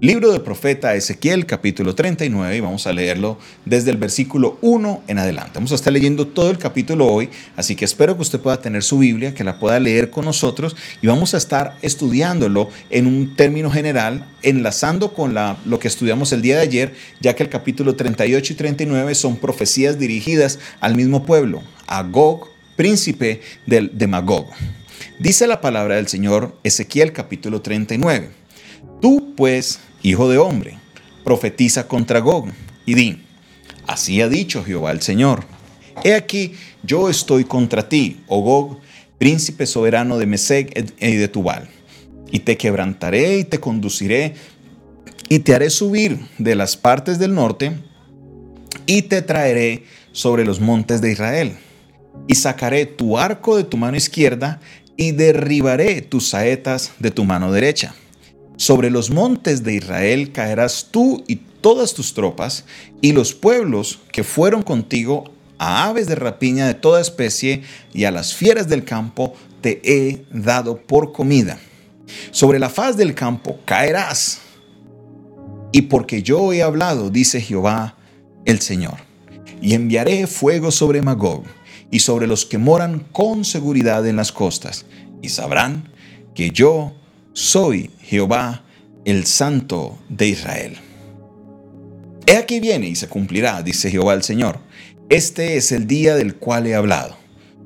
Libro del profeta Ezequiel capítulo 39 y vamos a leerlo desde el versículo 1 en adelante. Vamos a estar leyendo todo el capítulo hoy, así que espero que usted pueda tener su Biblia, que la pueda leer con nosotros y vamos a estar estudiándolo en un término general, enlazando con lo que estudiamos el día de ayer, ya que el capítulo 38 y 39 son profecías dirigidas al mismo pueblo, a Gog, príncipe del, de Magog. Dice la palabra del Señor Ezequiel capítulo 39. Tú pues Hijo de hombre, profetiza contra Gog y di, así ha dicho Jehová el Señor. He aquí, yo estoy contra ti, oh Gog, príncipe soberano de Mesec y de Tubal, y te quebrantaré y te conduciré y te haré subir de las partes del norte y te traeré sobre los montes de Israel. Y sacaré tu arco de tu mano izquierda y derribaré tus saetas de tu mano derecha sobre los montes de Israel caerás tú y todas tus tropas, y los pueblos que fueron contigo a aves de rapiña de toda especie y a las fieras del campo te he dado por comida. Sobre la faz del campo caerás. Y porque yo he hablado, dice Jehová el Señor, y enviaré fuego sobre Magog y sobre los que moran con seguridad en las costas, y sabrán que yo soy Jehová, el Santo de Israel. He aquí viene y se cumplirá, dice Jehová el Señor. Este es el día del cual he hablado.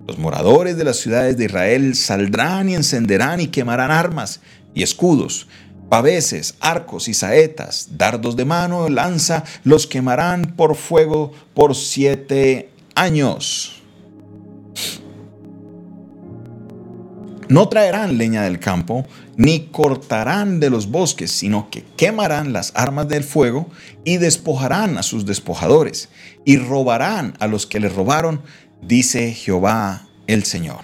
Los moradores de las ciudades de Israel saldrán y encenderán y quemarán armas y escudos, paveses, arcos y saetas, dardos de mano, lanza, los quemarán por fuego por siete años. No traerán leña del campo, ni cortarán de los bosques, sino que quemarán las armas del fuego y despojarán a sus despojadores, y robarán a los que les robaron, dice Jehová el Señor.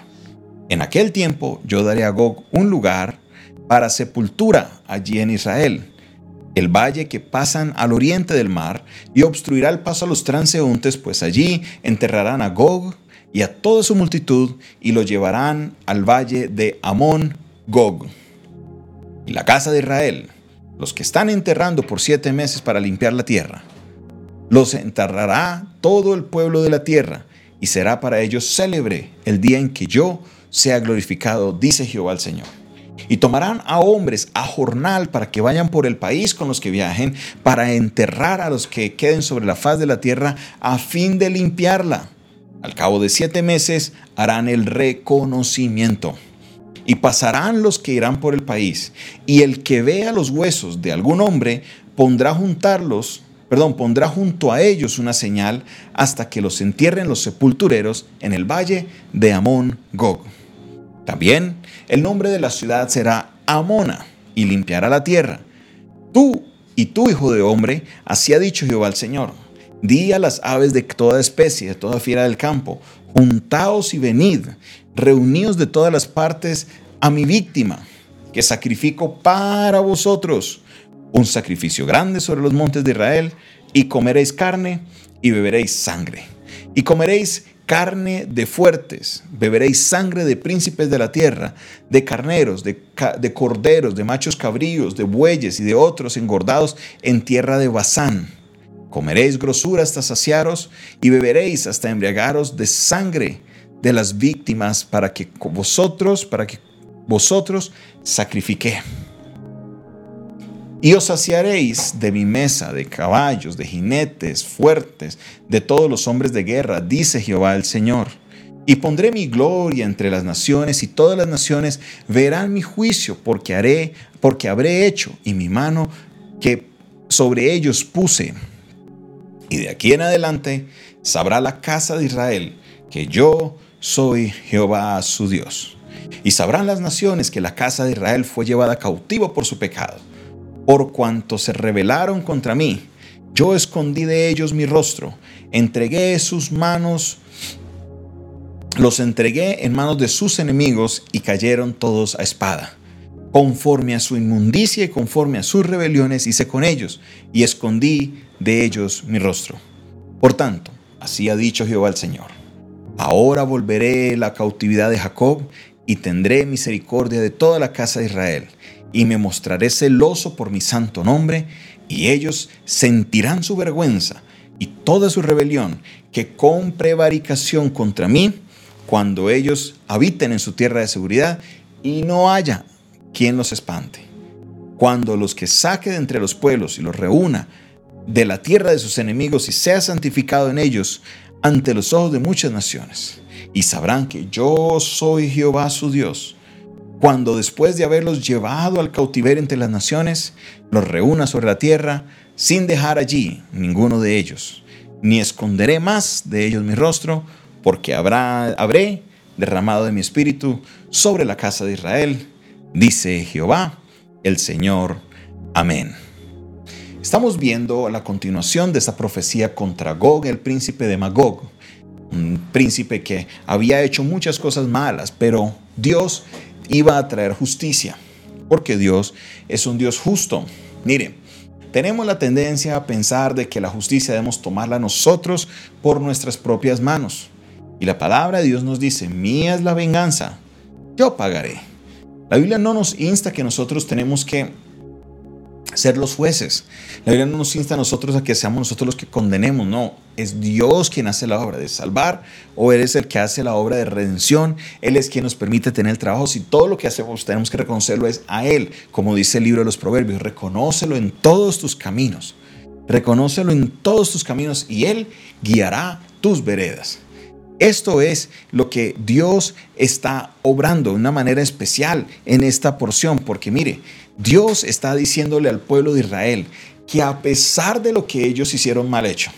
En aquel tiempo yo daré a Gog un lugar para sepultura allí en Israel, el valle que pasan al oriente del mar, y obstruirá el paso a los transeúntes, pues allí enterrarán a Gog, y a toda su multitud y lo llevarán al valle de Amón Gog. Y la casa de Israel, los que están enterrando por siete meses para limpiar la tierra, los enterrará todo el pueblo de la tierra y será para ellos célebre el día en que yo sea glorificado, dice Jehová el Señor. Y tomarán a hombres a jornal para que vayan por el país con los que viajen, para enterrar a los que queden sobre la faz de la tierra a fin de limpiarla al cabo de siete meses harán el reconocimiento. Y pasarán los que irán por el país, y el que vea los huesos de algún hombre pondrá juntarlos, perdón, pondrá junto a ellos una señal hasta que los entierren los sepultureros en el valle de Amón Gog. También el nombre de la ciudad será Amona, y limpiará la tierra. Tú y tú, hijo de hombre, así ha dicho Jehová el Señor Di a las aves de toda especie, de toda fiera del campo, juntaos y venid, reuníos de todas las partes a mi víctima, que sacrifico para vosotros. Un sacrificio grande sobre los montes de Israel, y comeréis carne y beberéis sangre. Y comeréis carne de fuertes, beberéis sangre de príncipes de la tierra, de carneros, de, de corderos, de machos cabríos, de bueyes y de otros engordados en tierra de Basán. Comeréis grosura hasta saciaros y beberéis hasta embriagaros de sangre de las víctimas para que vosotros, para que vosotros sacrifiqué. Y os saciaréis de mi mesa, de caballos, de jinetes fuertes, de todos los hombres de guerra, dice Jehová el Señor. Y pondré mi gloria entre las naciones, y todas las naciones verán mi juicio, porque haré, porque habré hecho, y mi mano que sobre ellos puse y de aquí en adelante sabrá la casa de Israel que yo soy Jehová su Dios. Y sabrán las naciones que la casa de Israel fue llevada cautivo por su pecado. Por cuanto se rebelaron contra mí, yo escondí de ellos mi rostro, entregué sus manos, los entregué en manos de sus enemigos y cayeron todos a espada. Conforme a su inmundicia y conforme a sus rebeliones hice con ellos y escondí de ellos mi rostro. Por tanto, así ha dicho Jehová el Señor. Ahora volveré la cautividad de Jacob y tendré misericordia de toda la casa de Israel. y me mostraré celoso por mi santo nombre, y ellos sentirán su vergüenza y toda su rebelión que con prevaricación contra mí, cuando ellos habiten en su tierra de seguridad y no haya quien los espante. Cuando los que saque de entre los pueblos y los reúna de la tierra de sus enemigos y sea santificado en ellos ante los ojos de muchas naciones. Y sabrán que yo soy Jehová su Dios. Cuando después de haberlos llevado al cautiverio entre las naciones, los reúna sobre la tierra, sin dejar allí ninguno de ellos, ni esconderé más de ellos mi rostro, porque habrá, habré derramado de mi espíritu sobre la casa de Israel, dice Jehová, el Señor. Amén. Estamos viendo la continuación de esta profecía contra Gog, el príncipe de Magog, un príncipe que había hecho muchas cosas malas, pero Dios iba a traer justicia, porque Dios es un Dios justo. Mire, tenemos la tendencia a pensar de que la justicia debemos tomarla nosotros por nuestras propias manos. Y la palabra de Dios nos dice, mía es la venganza, yo pagaré. La Biblia no nos insta que nosotros tenemos que ser los jueces. La Biblia no nos insta a nosotros a que seamos nosotros los que condenemos, no. Es Dios quien hace la obra de salvar o es el que hace la obra de redención. Él es quien nos permite tener el trabajo. Si todo lo que hacemos tenemos que reconocerlo es a Él, como dice el libro de los Proverbios, reconócelo en todos tus caminos. Reconócelo en todos tus caminos y Él guiará tus veredas. Esto es lo que Dios está obrando de una manera especial en esta porción, porque mire, Dios está diciéndole al pueblo de Israel que a pesar de lo que ellos hicieron mal hecho,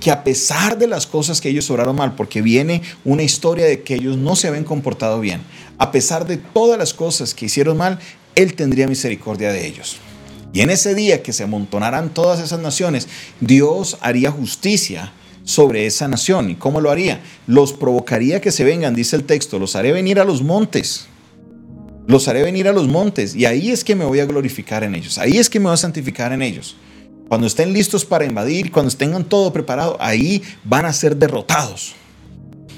que a pesar de las cosas que ellos oraron mal, porque viene una historia de que ellos no se habían comportado bien, a pesar de todas las cosas que hicieron mal, Él tendría misericordia de ellos. Y en ese día que se amontonaran todas esas naciones, Dios haría justicia sobre esa nación. ¿Y cómo lo haría? Los provocaría que se vengan, dice el texto, los haré venir a los montes. Los haré venir a los montes y ahí es que me voy a glorificar en ellos. Ahí es que me voy a santificar en ellos. Cuando estén listos para invadir, cuando tengan todo preparado, ahí van a ser derrotados.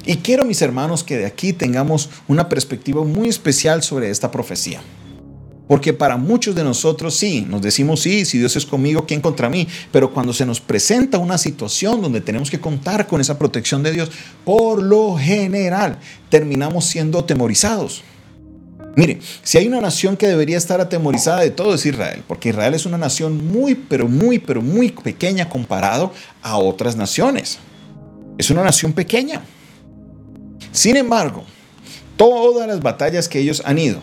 Y quiero, mis hermanos, que de aquí tengamos una perspectiva muy especial sobre esta profecía. Porque para muchos de nosotros sí, nos decimos sí, si Dios es conmigo, ¿quién contra mí? Pero cuando se nos presenta una situación donde tenemos que contar con esa protección de Dios, por lo general terminamos siendo atemorizados. Mire, si hay una nación que debería estar atemorizada de todo es Israel, porque Israel es una nación muy, pero muy, pero muy pequeña comparado a otras naciones. Es una nación pequeña. Sin embargo, todas las batallas que ellos han ido,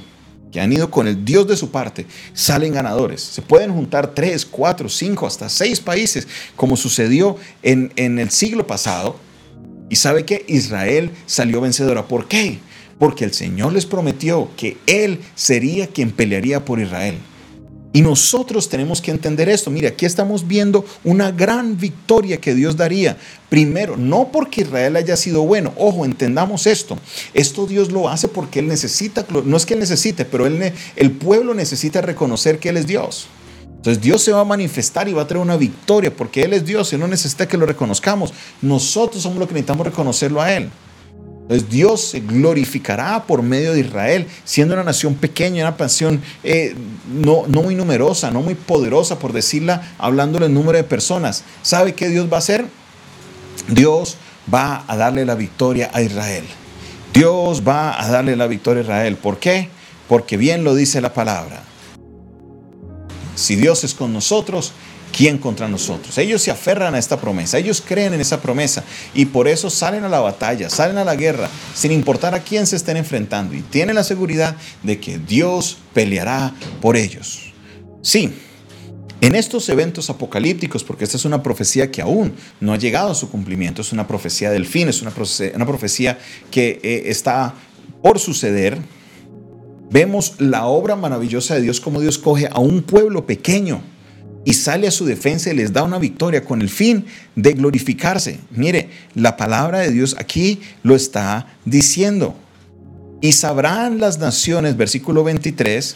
que han ido con el Dios de su parte, salen ganadores. Se pueden juntar tres, cuatro, cinco, hasta seis países, como sucedió en, en el siglo pasado. Y sabe que Israel salió vencedora. ¿Por qué? Porque el Señor les prometió que Él sería quien pelearía por Israel. Y nosotros tenemos que entender esto. Mire, aquí estamos viendo una gran victoria que Dios daría. Primero, no porque Israel haya sido bueno. Ojo, entendamos esto. Esto Dios lo hace porque Él necesita, no es que Él necesite, pero él, el pueblo necesita reconocer que Él es Dios. Entonces Dios se va a manifestar y va a traer una victoria porque Él es Dios y no necesita que lo reconozcamos. Nosotros somos los que necesitamos reconocerlo a Él. Entonces Dios se glorificará por medio de Israel, siendo una nación pequeña, una nación eh, no, no muy numerosa, no muy poderosa, por decirla, hablándole el número de personas. ¿Sabe qué Dios va a hacer? Dios va a darle la victoria a Israel. Dios va a darle la victoria a Israel. ¿Por qué? Porque bien lo dice la palabra. Si Dios es con nosotros, ¿quién contra nosotros? Ellos se aferran a esta promesa, ellos creen en esa promesa y por eso salen a la batalla, salen a la guerra, sin importar a quién se estén enfrentando y tienen la seguridad de que Dios peleará por ellos. Sí, en estos eventos apocalípticos, porque esta es una profecía que aún no ha llegado a su cumplimiento, es una profecía del fin, es una una profecía que eh, está por suceder, vemos la obra maravillosa de Dios, como Dios coge a un pueblo pequeño y sale a su defensa y les da una victoria con el fin de glorificarse. Mire, la palabra de Dios aquí lo está diciendo. Y sabrán las naciones, versículo 23,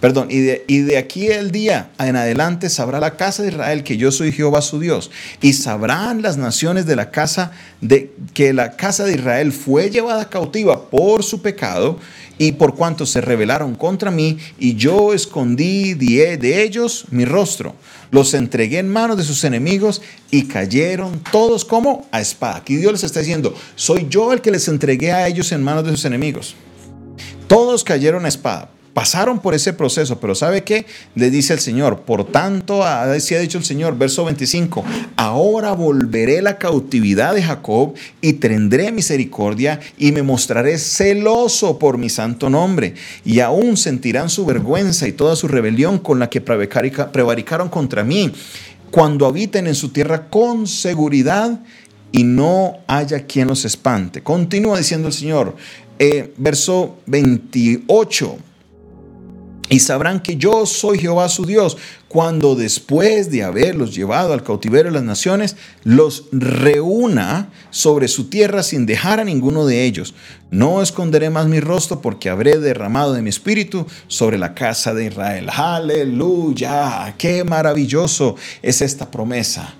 Perdón, y de, y de aquí el día en adelante sabrá la casa de Israel que yo soy Jehová su Dios. Y sabrán las naciones de la casa de que la casa de Israel fue llevada cautiva por su pecado y por cuanto se rebelaron contra mí, y yo escondí de ellos mi rostro. Los entregué en manos de sus enemigos y cayeron todos como a espada. Aquí Dios les está diciendo, soy yo el que les entregué a ellos en manos de sus enemigos. Todos cayeron a espada pasaron por ese proceso, pero ¿sabe qué? Le dice el Señor, por tanto, así ha dicho el Señor, verso 25, ahora volveré la cautividad de Jacob y tendré misericordia y me mostraré celoso por mi santo nombre, y aún sentirán su vergüenza y toda su rebelión con la que prevaricaron contra mí, cuando habiten en su tierra con seguridad y no haya quien los espante. Continúa diciendo el Señor, eh, verso 28 y sabrán que yo soy Jehová su Dios, cuando después de haberlos llevado al cautiverio de las naciones, los reúna sobre su tierra sin dejar a ninguno de ellos. No esconderé más mi rostro porque habré derramado de mi espíritu sobre la casa de Israel. Aleluya, qué maravilloso es esta promesa.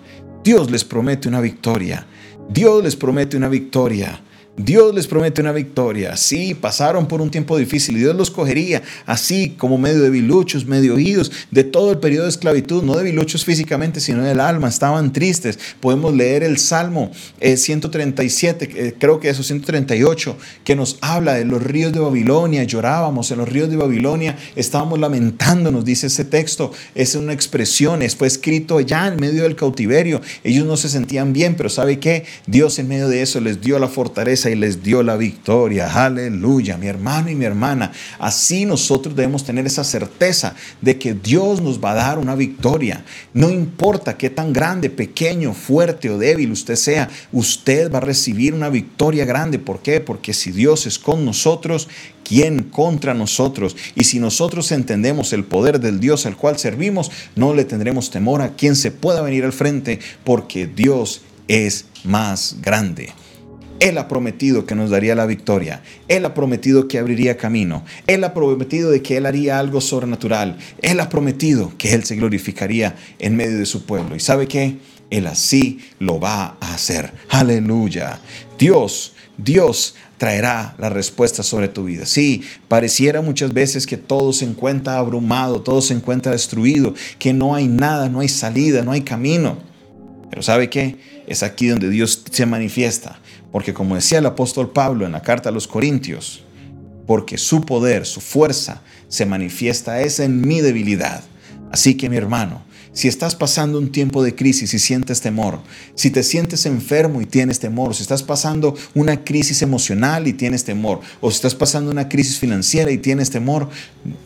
Dios les promete una victoria. Dios les promete una victoria. Dios les promete una victoria. Sí, pasaron por un tiempo difícil y Dios los cogería así como medio de biluchos, medio oídos, de todo el periodo de esclavitud, no de biluchos físicamente, sino del alma. Estaban tristes. Podemos leer el Salmo 137, eh, eh, creo que eso, 138, que nos habla de los ríos de Babilonia. Llorábamos en los ríos de Babilonia, estábamos lamentándonos, dice ese texto. Es una expresión, fue escrito ya en medio del cautiverio. Ellos no se sentían bien, pero ¿sabe qué? Dios en medio de eso les dio la fortaleza y les dio la victoria. Aleluya, mi hermano y mi hermana. Así nosotros debemos tener esa certeza de que Dios nos va a dar una victoria. No importa qué tan grande, pequeño, fuerte o débil usted sea, usted va a recibir una victoria grande. ¿Por qué? Porque si Dios es con nosotros, ¿quién contra nosotros? Y si nosotros entendemos el poder del Dios al cual servimos, no le tendremos temor a quien se pueda venir al frente, porque Dios es más grande. Él ha prometido que nos daría la victoria. Él ha prometido que abriría camino. Él ha prometido de que Él haría algo sobrenatural. Él ha prometido que Él se glorificaría en medio de su pueblo. ¿Y sabe qué? Él así lo va a hacer. Aleluya. Dios, Dios traerá la respuesta sobre tu vida. Sí, pareciera muchas veces que todo se encuentra abrumado, todo se encuentra destruido, que no hay nada, no hay salida, no hay camino. Pero ¿sabe qué? Es aquí donde Dios se manifiesta. Porque como decía el apóstol Pablo en la carta a los Corintios, porque su poder, su fuerza se manifiesta es en mi debilidad. Así que mi hermano, si estás pasando un tiempo de crisis y sientes temor, si te sientes enfermo y tienes temor, si estás pasando una crisis emocional y tienes temor, o si estás pasando una crisis financiera y tienes temor,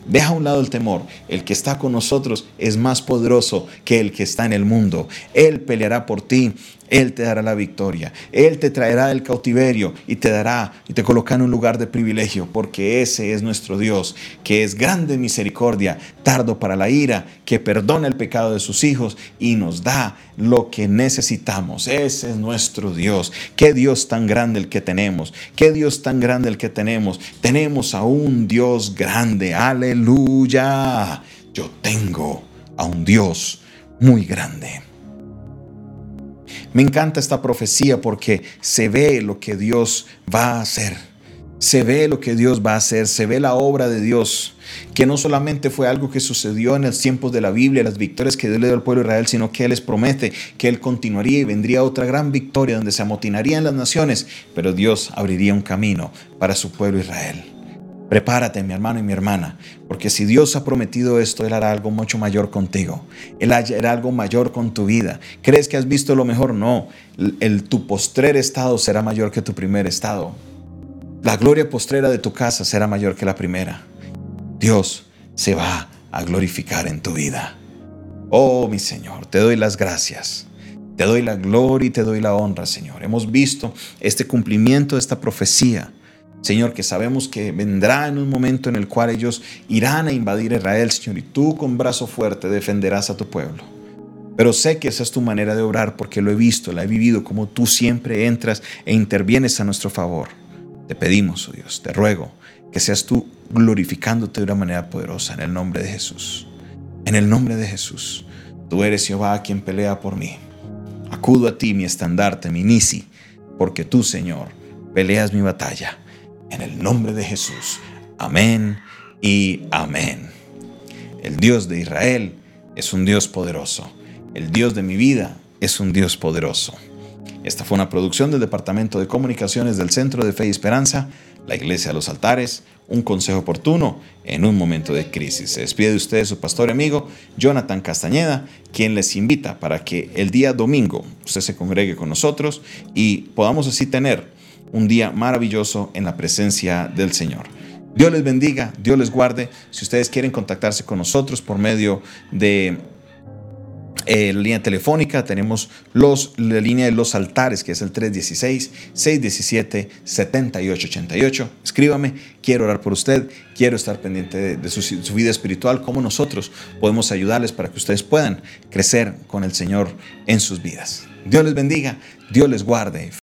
deja a un lado el temor. El que está con nosotros es más poderoso que el que está en el mundo. Él peleará por ti. Él te dará la victoria. Él te traerá del cautiverio y te dará y te colocará en un lugar de privilegio, porque ese es nuestro Dios, que es grande en misericordia, tardo para la ira, que perdona el pecado de sus hijos y nos da lo que necesitamos. Ese es nuestro Dios. Qué Dios tan grande el que tenemos. Qué Dios tan grande el que tenemos. Tenemos a un Dios grande. Aleluya. Yo tengo a un Dios muy grande. Me encanta esta profecía porque se ve lo que Dios va a hacer. Se ve lo que Dios va a hacer, se ve la obra de Dios, que no solamente fue algo que sucedió en los tiempos de la Biblia, las victorias que Dios le dio al pueblo de Israel, sino que Él les promete que Él continuaría y vendría otra gran victoria donde se amotinarían las naciones, pero Dios abriría un camino para su pueblo Israel. Prepárate, mi hermano y mi hermana, porque si Dios ha prometido esto, Él hará algo mucho mayor contigo. Él hará algo mayor con tu vida. ¿Crees que has visto lo mejor? No. El, tu postrer estado será mayor que tu primer estado. La gloria postrera de tu casa será mayor que la primera. Dios se va a glorificar en tu vida. Oh, mi Señor, te doy las gracias. Te doy la gloria y te doy la honra, Señor. Hemos visto este cumplimiento de esta profecía Señor, que sabemos que vendrá en un momento en el cual ellos irán a invadir Israel, Señor, y tú con brazo fuerte defenderás a tu pueblo. Pero sé que esa es tu manera de obrar porque lo he visto, la he vivido, como tú siempre entras e intervienes a nuestro favor. Te pedimos, oh Dios, te ruego que seas tú glorificándote de una manera poderosa en el nombre de Jesús. En el nombre de Jesús. Tú eres Jehová quien pelea por mí. Acudo a ti, mi estandarte, mi nisi, porque tú, Señor, peleas mi batalla. En el nombre de Jesús. Amén y amén. El Dios de Israel es un Dios poderoso. El Dios de mi vida es un Dios poderoso. Esta fue una producción del Departamento de Comunicaciones del Centro de Fe y Esperanza, la Iglesia de los Altares, un consejo oportuno en un momento de crisis. Se despide de ustedes su pastor y amigo Jonathan Castañeda, quien les invita para que el día domingo usted se congregue con nosotros y podamos así tener un día maravilloso en la presencia del Señor. Dios les bendiga, Dios les guarde. Si ustedes quieren contactarse con nosotros por medio de eh, la línea telefónica tenemos los, la línea de los altares, que es el 316-617-7888. Escríbame, quiero orar por usted, quiero estar pendiente de, su, su, vida espiritual, cómo nosotros podemos ayudarles para que ustedes puedan crecer con el Señor en sus vidas. Dios les bendiga, Dios les guarde.